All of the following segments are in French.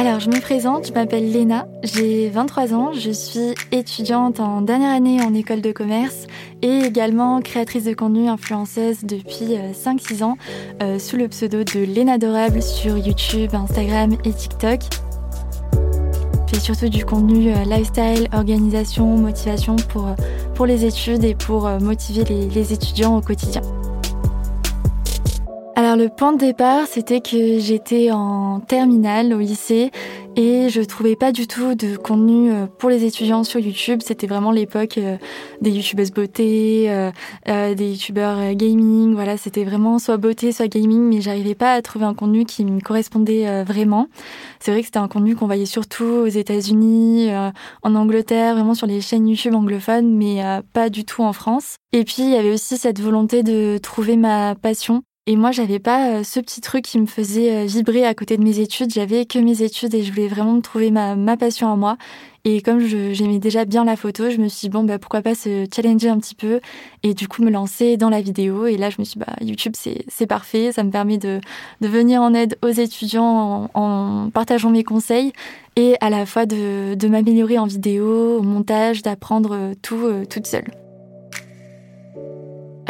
Alors, je me présente, je m'appelle Léna, j'ai 23 ans, je suis étudiante en dernière année en école de commerce et également créatrice de contenu influenceuse depuis 5-6 ans euh, sous le pseudo de Léna Dorable sur YouTube, Instagram et TikTok. Je fais surtout du contenu euh, lifestyle, organisation, motivation pour, euh, les études et pour motiver les étudiants au quotidien. Alors le point de départ, c'était que j'étais en terminale au lycée et je trouvais pas du tout de contenu euh, pour les étudiants sur YouTube. C'était vraiment l'époque euh, des youtubeuses beauté, euh, des youtubeurs gaming. Voilà, c'était vraiment soit beauté, soit gaming, mais j'arrivais pas à trouver un contenu qui me correspondait vraiment. C'est vrai que c'était un contenu qu'on voyait surtout aux États-Unis, en Angleterre, vraiment sur les chaînes YouTube anglophones, mais pas du tout en France. Et puis il y avait aussi cette volonté de trouver ma passion et moi, j'avais pas euh, ce petit truc qui me faisait euh, vibrer à côté de mes études. J'avais que mes études et je voulais vraiment trouver ma, passion à moi. Et comme j'aimais déjà bien la photo, je me suis dit, bon, bah, pourquoi pas se challenger un petit peu et du coup me lancer dans la vidéo. Et là, je me suis dit, bah, YouTube, c'est parfait. Ça me permet de, venir en aide aux étudiants en, en partageant mes conseils et à la fois de, m'améliorer en vidéo, au montage, d'apprendre tout euh, toute seule.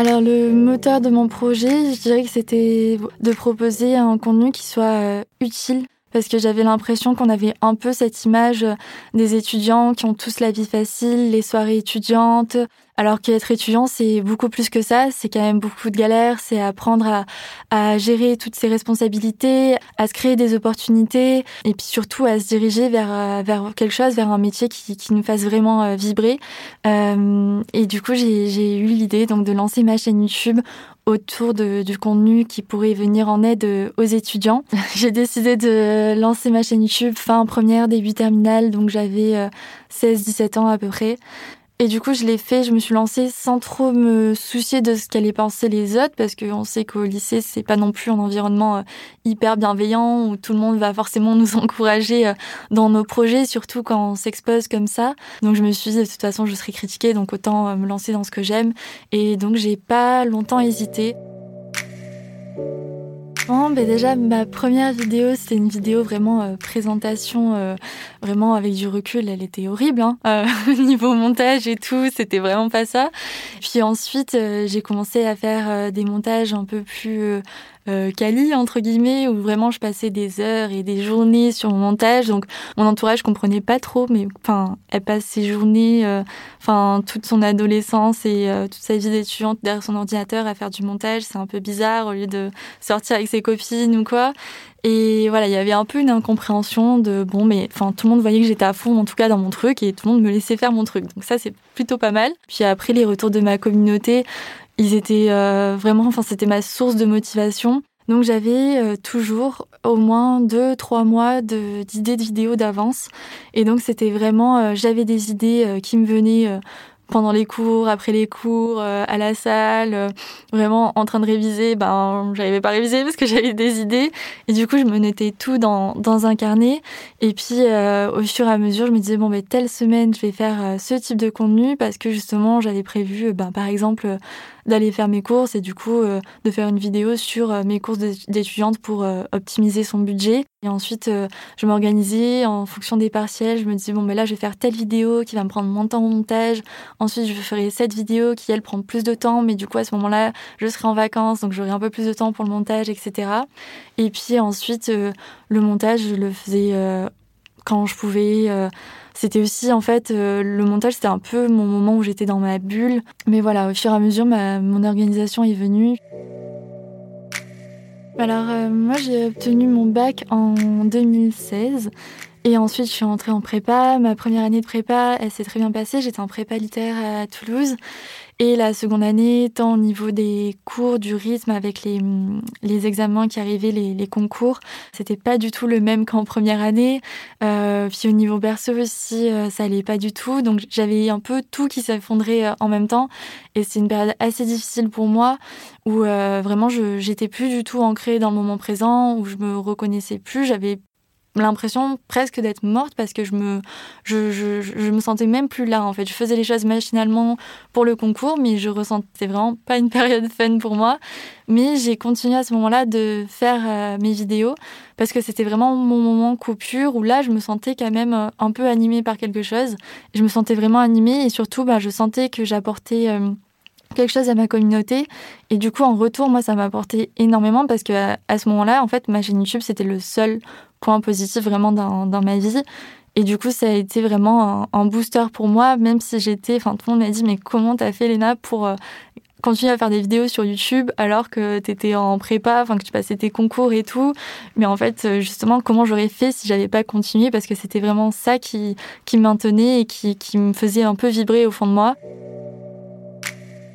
Alors le moteur de mon projet, je dirais que c'était de proposer un contenu qui soit euh, utile parce que j'avais l'impression qu'on avait un peu cette image des étudiants qui ont tous la vie facile, les soirées étudiantes, alors qu'être étudiant, c'est beaucoup plus que ça, c'est quand même beaucoup de galères, c'est apprendre à, à, gérer toutes ces responsabilités, à se créer des opportunités, et puis surtout à se diriger vers, vers quelque chose, vers un métier qui, qui nous fasse vraiment euh, vibrer. Euh, et du coup, j'ai eu l'idée donc de lancer ma chaîne YouTube autour du contenu qui pourrait venir en aide aux étudiants. J'ai décidé de lancer ma chaîne YouTube fin première, début terminale, donc j'avais 16-17 euh, ans à peu près. Et du coup, je l'ai fait, je me suis lancée sans trop me soucier de ce qu'allaient penser les autres, parce qu'on sait qu'au lycée, c'est pas non plus un environnement euh, hyper bienveillant où tout le monde va forcément nous encourager euh, dans nos projets, surtout quand on s'expose comme ça. Donc je me suis dit, de toute façon, je serai critiquée, donc autant me lancer dans ce que j'aime. Et donc j'ai pas longtemps hésité. Ben déjà, ma première vidéo, c'était une vidéo vraiment euh, présentation, euh, vraiment avec du recul, elle était horrible. Hein euh, niveau montage et tout, c'était vraiment pas ça. Puis ensuite, j'ai commencé à faire des montages un peu plus euh, entre guillemets où vraiment je passais des heures et des journées sur mon montage. Donc mon entourage comprenait pas trop mais enfin elle passe ses journées euh, enfin toute son adolescence et euh, toute sa vie d'étudiante derrière son ordinateur à faire du montage. C'est un peu bizarre au lieu de sortir avec ses copines ou quoi. Et voilà il y avait un peu une incompréhension de bon mais enfin tout le monde voyait que j'étais à fond en tout cas dans mon truc et tout le monde me laissait faire mon truc. Donc ça c'est plutôt pas mal. Puis après les retours de ma communauté ils étaient euh, vraiment, enfin, c'était ma source de motivation. Donc j'avais euh, toujours au moins deux, trois mois d'idées de, vidéos d'avance. Et donc c'était vraiment, euh, j'avais des idées qui me venaient pendant les cours, après les cours, à la salle, vraiment en train de réviser, ben j'arrivais pas à réviser parce que j'avais des idées et du coup je me notais tout dans, dans un carnet et puis au fur et à mesure je me disais bon ben telle semaine je vais faire ce type de contenu parce que justement j'avais prévu ben par exemple d'aller faire mes courses et du coup de faire une vidéo sur mes courses d'étudiante pour optimiser son budget et ensuite je m'organisais en fonction des partiels je me disais bon ben là je vais faire telle vidéo qui va me prendre mon temps au montage Ensuite, je ferai cette vidéo qui, elle, prend plus de temps, mais du coup, à ce moment-là, je serai en vacances, donc j'aurai un peu plus de temps pour le montage, etc. Et puis ensuite, euh, le montage, je le faisais euh, quand je pouvais. Euh, c'était aussi, en fait, le montage, c'était un peu mon moment où j'étais dans ma bulle. Mais voilà, au fur et à mesure, ma, mon organisation est venue. Alors, moi, j'ai obtenu mon bac en 2016. Et ensuite, je suis rentrée en prépa. Ma première année de prépa, elle s'est très bien passée. J'étais en prépa littéraire à Toulouse. Et la seconde année, tant au niveau des cours, du rythme avec les, les examens qui arrivaient, les, les concours, c'était pas du tout le même qu'en première année. Euh, puis au niveau perso aussi, euh, ça allait pas du tout. Donc j'avais un peu tout qui s'effondrait euh, en même temps. Et c'est une période assez difficile pour moi où euh, vraiment j'étais plus du tout ancrée dans le moment présent, où je me reconnaissais plus. J'avais l'impression presque d'être morte parce que je me, je, je, me sentais même plus là en fait. Je faisais les choses machinalement pour le concours, mais je ressentais vraiment pas une période fun pour moi. Mais j'ai continué à ce moment-là de faire euh, mes vidéos parce que c'était vraiment mon moment coupure où là je me sentais quand même euh, un peu animée par quelque chose. Je me sentais vraiment animée et surtout bah, je sentais que j'apportais euh, quelque chose à ma communauté. Et du coup, en retour, moi, ça m'a apporté énormément parce que à, ce moment-là, en fait, ma chaîne YouTube, c'était le seul point positif vraiment dans, ma vie. Et du coup, ça a été vraiment un, booster pour moi, même si j'étais, enfin, tout le monde m'a dit, mais comment t'as fait, Léna, pour euh, continuer à faire des vidéos sur YouTube alors que t'étais en prépa, enfin, que tu passais tes concours et tout. Mais en fait, euh, justement, comment j'aurais fait si j'avais pas continué? Parce que c'était vraiment ça qui, qui me maintenait et qui, qui me faisait un peu vibrer au fond de moi.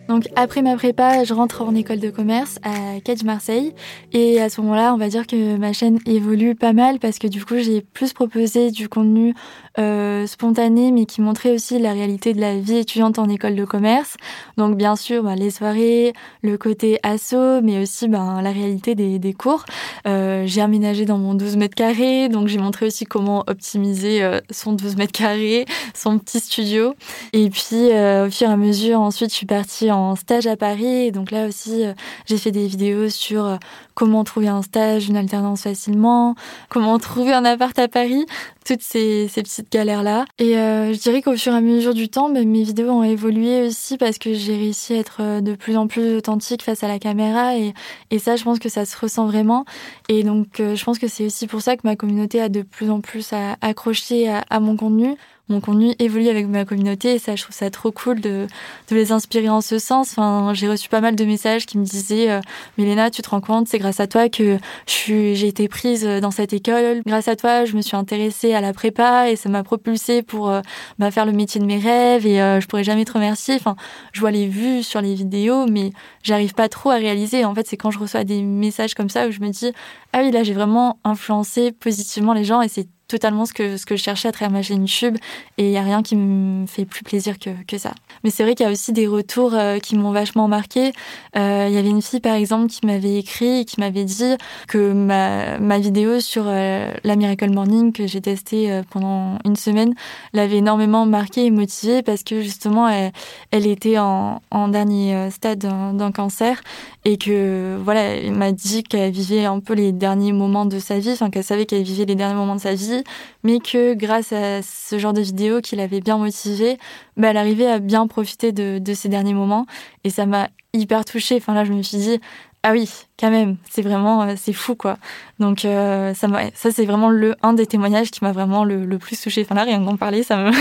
Donc après ma prépa, je rentre en école de commerce à Cage Marseille et à ce moment-là, on va dire que ma chaîne évolue pas mal parce que du coup, j'ai plus proposé du contenu euh, spontané mais qui montrait aussi la réalité de la vie étudiante en école de commerce. Donc bien sûr, bah, les soirées, le côté asso, mais aussi ben, la réalité des, des cours. Euh, j'ai aménagé dans mon 12 mètres carrés, donc j'ai montré aussi comment optimiser euh, son 12 mètres carrés, son petit studio. Et puis euh, au fur et à mesure, ensuite, je suis partie stage à Paris. donc là aussi, euh, j'ai fait des vidéos sur euh, comment trouver un stage, une alternance facilement, comment trouver un appart à Paris, toutes ces, petites galères-là. Et euh, je dirais qu'au fur et à mesure du temps, ben, mes vidéos ont évolué aussi parce que j'ai réussi à être de plus en plus authentique face à la caméra. Et, ça, je pense que ça se ressent vraiment. Et donc, je pense que c'est aussi pour ça que ma communauté a de plus en plus à, à mon contenu mon contenu évolue avec ma communauté et ça, je trouve ça trop cool de, les inspirer en ce sens. Enfin, j'ai reçu pas mal de messages qui me disaient euh, Mélena, tu te rends compte, c'est grâce à toi que j'ai été prise dans cette école. Grâce à toi, je me suis intéressée à la prépa et ça m'a propulsée pour euh, bah, faire le métier de mes rêves et euh, je pourrais jamais te remercier. Enfin, je vois les vues sur les vidéos, mais j'arrive pas trop à réaliser. En fait, c'est quand je reçois des messages comme ça où je me dis ah oui, là, j'ai vraiment influencé positivement les gens et c'est totalement ce que, ce que je cherchais à travers ma chaîne YouTube et il n'y a rien qui me fait plus plaisir que, que ça. Mais c'est vrai qu'il y a aussi des retours euh, qui m'ont vachement marqué. Euh, il y avait une fille par exemple qui m'avait écrit et qui m'avait dit que ma, ma vidéo sur euh, la Miracle Morning que j'ai testée pendant une semaine l'avait énormément marquée et motivée parce que justement elle, elle était en, en dernier stade d'un cancer et que voilà, elle m'a dit qu'elle vivait un peu les derniers moments de sa vie, enfin qu'elle savait qu'elle vivait les derniers moments de sa vie, mais que grâce à ce genre de vidéo qui l'avait bien motivée, bah, elle arrivait à bien profiter de, de ces derniers moments et ça m'a hyper touchée. Enfin là, je me suis dit ah oui, quand même, c'est vraiment euh, c'est fou quoi. Donc euh, ça ça c'est vraiment le un des témoignages qui m'a vraiment le, plus touchée. Enfin là, rien d'en parler, ça me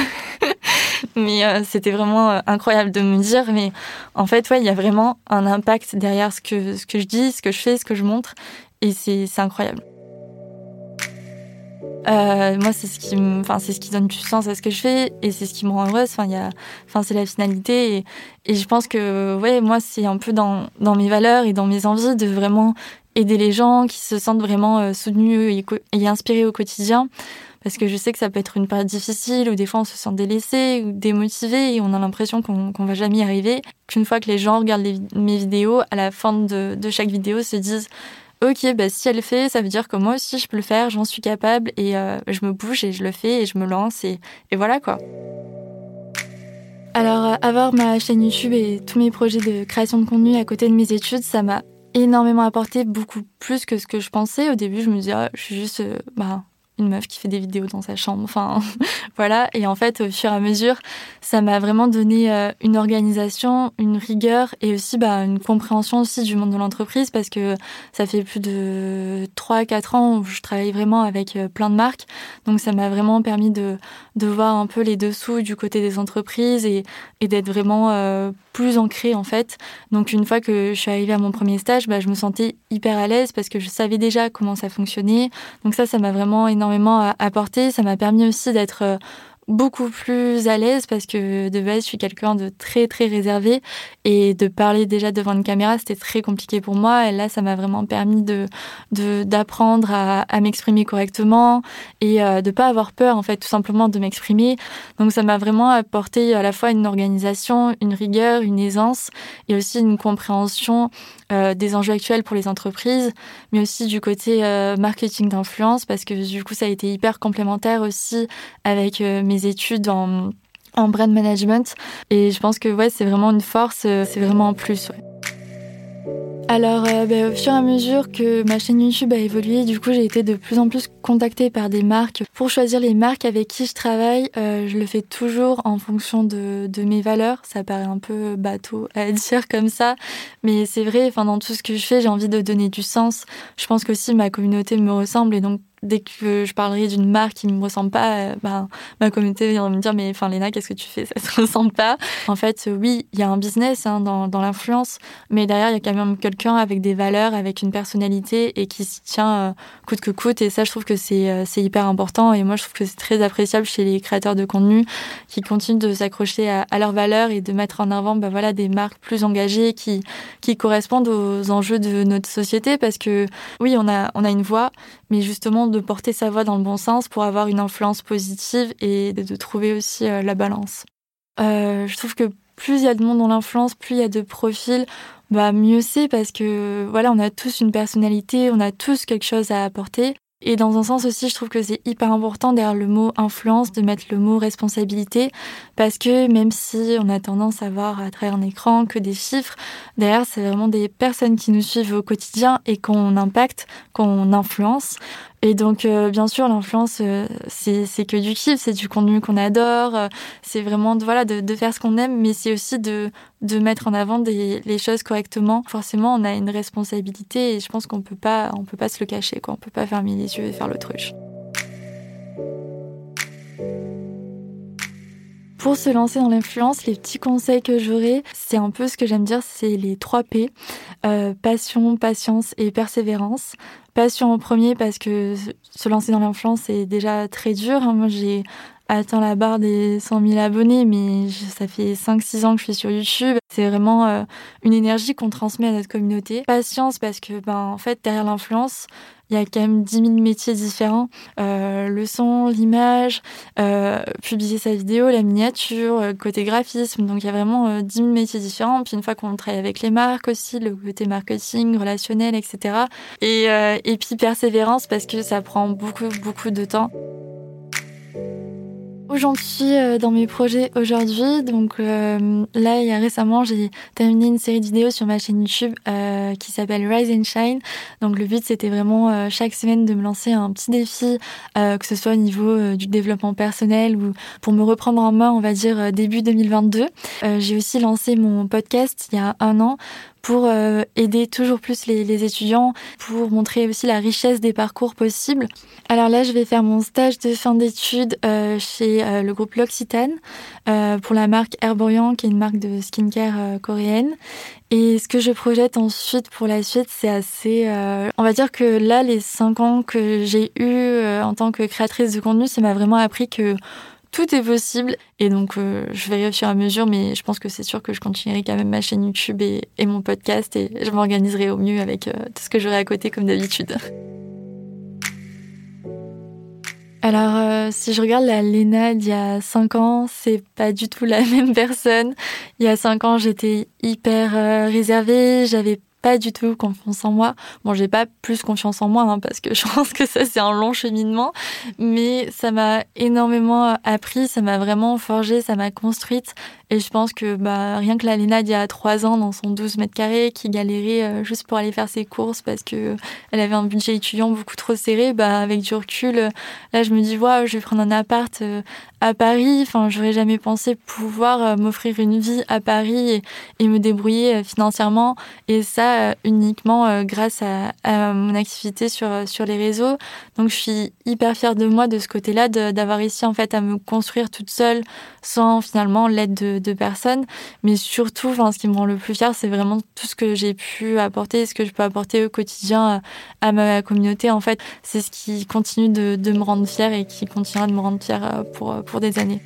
mais euh, c'était vraiment incroyable de me dire, mais en fait, ouais, il y a vraiment un impact derrière ce que, ce que je dis, ce que je fais, ce que je montre, et c'est incroyable. Euh, moi, c'est ce qui, enfin, c'est ce qui donne du sens à ce que je fais et c'est ce qui me rend heureuse. Enfin, il y a, enfin, c'est la finalité et, je pense que, ouais, moi, c'est un peu dans, dans mes valeurs et dans mes envies de vraiment aider les gens qui se sentent vraiment soutenus et, inspirés au quotidien parce que je sais que ça peut être une période difficile où des fois on se sent délaissé ou démotivé et on a l'impression qu'on qu'on va jamais y arriver. Qu'une fois que les gens regardent mes vidéos, à la fin de, de chaque vidéo se disent ok, bah, si elle le fait, ça veut dire que moi aussi je peux le faire, j'en suis capable et euh, je me bouge et je le fais et je me lance et, et voilà quoi. Alors, euh, avoir ma chaîne YouTube et tous mes projets de création de contenu à côté de mes études, ça m'a énormément apporté, beaucoup plus que ce que je pensais. Au début, je me disais, ah, je suis juste euh, bah, une meuf qui fait des vidéos dans sa chambre. Enfin, voilà. Et en fait, au fur et à mesure, ça m'a vraiment donné euh, une organisation, une rigueur et aussi bah, une compréhension aussi du monde de l'entreprise parce que ça fait plus de 3-4 ans où je travaille vraiment avec euh, plein de marques. Donc, ça m'a vraiment permis de, de voir un peu les dessous du côté des entreprises et, et d'être vraiment euh, plus ancrée en fait. Donc, une fois que je suis arrivée à mon premier stage, bah, je me sentais hyper à l'aise parce que je savais déjà comment ça fonctionnait. Donc, ça, ça m'a vraiment énormément énormément apporté. Ça m'a permis aussi d'être euh, beaucoup plus à l'aise parce que de base je suis quelqu'un de très très réservé et de parler déjà devant une caméra c'était très compliqué pour moi et là ça m'a vraiment permis de d'apprendre à, m'exprimer correctement et euh, de pas avoir peur en fait tout simplement de m'exprimer donc ça m'a vraiment apporté à la fois une organisation une rigueur une aisance et aussi une compréhension des enjeux actuels pour les entreprises, mais aussi du côté marketing d'influence, parce que du coup, ça a été hyper complémentaire aussi avec mes études en, en brand management. Et je pense que ouais, c'est vraiment une force, c'est vraiment un plus. Alors, euh, bah, au fur et à mesure que ma chaîne YouTube a évolué, du coup, j'ai été de plus en plus contactée par des marques. Pour choisir les marques avec qui je travaille, euh, je le fais toujours en fonction de, de, mes valeurs. Ça paraît un peu bateau à dire comme ça, mais c'est vrai. Enfin, dans tout ce que je fais, j'ai envie de donner du sens. Je pense qu'aussi ma communauté me ressemble et donc dès que je parlerai d'une marque qui ne me ressemble pas, euh, ben, ma communauté viendra me dire mais enfin Léna, qu'est-ce que tu fais? Ça se ressemble pas? En fait, oui, il y a un business hein, dans, l'influence, mais derrière il y a quand même quelqu'un avec des valeurs, avec une personnalité et qui s'y tient euh, coûte que coûte. Et ça, je trouve que c'est euh, hyper important. Et moi, je trouve que c'est très appréciable chez les créateurs de contenu qui continuent de s'accrocher à, leurs valeurs et de mettre en avant ben, voilà des marques plus engagées qui correspondent aux enjeux de notre société parce que oui, on a une voix, justement de porter sa voix dans le bon sens pour avoir une influence positive et de trouver aussi euh, la balance. Euh, je trouve que plus il y a de monde dans l'influence, plus il y a de profils, bah mieux c'est parce que voilà, on a tous une personnalité, on a tous quelque chose à apporter. Et dans un sens aussi, je trouve que c'est hyper important derrière le mot influence de mettre le mot responsabilité parce que même si on a tendance à voir à travers un écran que des chiffres, derrière c'est vraiment des personnes qui nous suivent au quotidien et qu'on impacte, qu'on influence. Et donc, euh, bien sûr, l'influence, euh, c'est que du kiff, c'est du contenu qu'on adore, euh, c'est vraiment de, voilà, de, de faire ce qu'on aime, mais c'est aussi de, de mettre en avant des, les choses correctement. Forcément, on a une responsabilité et je pense qu'on peut pas, on peut pas se le cacher, quoi. On peut pas fermer les yeux et faire l'autruche. Pour se lancer dans l'influence, les petits conseils que j'aurais, c'est un peu ce que j'aime dire, c'est les 3 P. Euh, passion, patience et persévérance. Passion en premier parce que se lancer dans l'influence c'est déjà très dur. Hein. Moi j'ai atteint la barre des 100 000 abonnés, mais ça fait 5-6 ans que je suis sur YouTube. C'est vraiment euh, une énergie qu'on transmet à notre communauté. Patience parce que, ben, en fait, derrière l'influence, il y a quand même 10 000 métiers différents. Euh, le son, l'image, euh, publier sa vidéo, la miniature, euh, côté graphisme. Donc il y a vraiment euh, 10 000 métiers différents. Puis une fois qu'on travaille avec les marques aussi, le côté marketing, relationnel, etc. Et, euh, et puis persévérance parce que ça prend beaucoup, beaucoup de temps. Où j'en suis dans mes projets aujourd'hui Donc euh, là, il y a récemment, j'ai terminé une série de vidéos sur ma chaîne YouTube euh, qui s'appelle Rise and Shine. Donc le but, c'était vraiment euh, chaque semaine de me lancer un petit défi, que ce soit au niveau du développement personnel ou pour me reprendre en main, on va dire début 2022. j'ai aussi lancé mon podcast il y a un an pour euh, aider toujours plus les, les, étudiants, pour montrer aussi la richesse des parcours possibles. Alors là, je vais faire mon stage de fin d'études euh, chez euh, le groupe L'Occitane euh, pour la marque Herborian, qui est une marque de skincare euh, coréenne. Et ce que je projette ensuite pour la suite, c'est assez... on va dire que là, les cinq ans que j'ai eu en tant que créatrice de contenu, ça m'a vraiment appris que tout est possible. Et donc, euh, je verrai au fur à mesure, mais je pense que c'est sûr que je continuerai quand même ma chaîne YouTube et, mon podcast et je m'organiserai au mieux avec euh, tout ce que j'aurai à côté comme d'habitude. Alors, euh, si je regarde la Léna d'il y a 5 ans, c'est pas du tout la même personne. Il y a 5 ans, j'étais hyper réservée, j'avais pas du tout confiance en moi. Bon, j'ai pas plus confiance en moi hein, parce que je pense que ça c'est un long cheminement, mais ça m'a énormément appris, ça m'a vraiment forgé, ça m'a construite et je pense que bah, rien que la Léna d'il y a trois ans dans son 12 mètres carrés qui galérait euh, juste pour aller faire ses courses parce que elle avait un budget étudiant beaucoup trop serré, bah, avec du recul, là je me dis, ouais, je vais prendre un appart euh, à Paris. Enfin, j'aurais jamais pensé pouvoir euh, m'offrir une vie à Paris et, et me débrouiller financièrement. Et ça, euh, uniquement euh, grâce à, mon activité sur, euh, sur les réseaux. Donc je suis hyper fière de moi de ce côté-là, d'avoir réussi en fait à me construire toute seule sans finalement l'aide de, de personne. Mais surtout, enfin, ce qui me rend le plus fière, c'est vraiment tout ce que j'ai pu apporter, ce que je peux apporter au quotidien à, ma communauté. En fait, c'est ce qui continue de, de me rendre fière et qui continuera de me rendre fière pour, pour des années.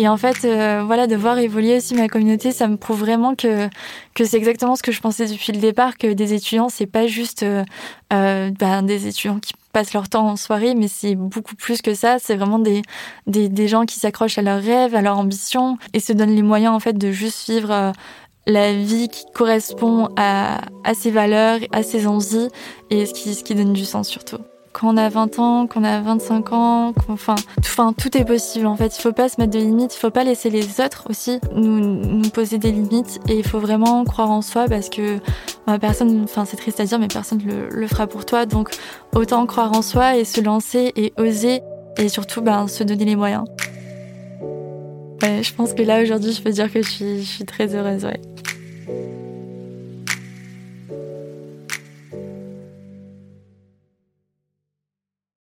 Et en fait, euh, voilà, de voir évoluer aussi ma communauté, ça me prouve vraiment que que c'est exactement ce que je pensais depuis le départ, que des étudiants, c'est pas juste euh, euh, ben, des étudiants qui passent leur temps en soirée, mais c'est beaucoup plus que ça. C'est vraiment des, des, des gens qui s'accrochent à leurs rêves, à leurs ambitions et se donnent les moyens en fait de juste vivre la vie qui correspond à, à ses valeurs, à ses envies et ce qui, ce qui donne du sens surtout quand on a 20 ans, quand on a 25 ans, enfin, enfin, tout est possible en fait. Il faut pas se mettre de limites, il faut pas laisser les autres aussi nous, nous poser des limites et il faut vraiment croire en soi parce que bah, personne, enfin c'est triste à dire, mais personne le, le fera pour toi. Donc autant croire en soi et se lancer et oser et surtout ben, se donner les moyens. Je pense que là aujourd'hui je peux dire que je suis, je suis très heureuse. Ouais.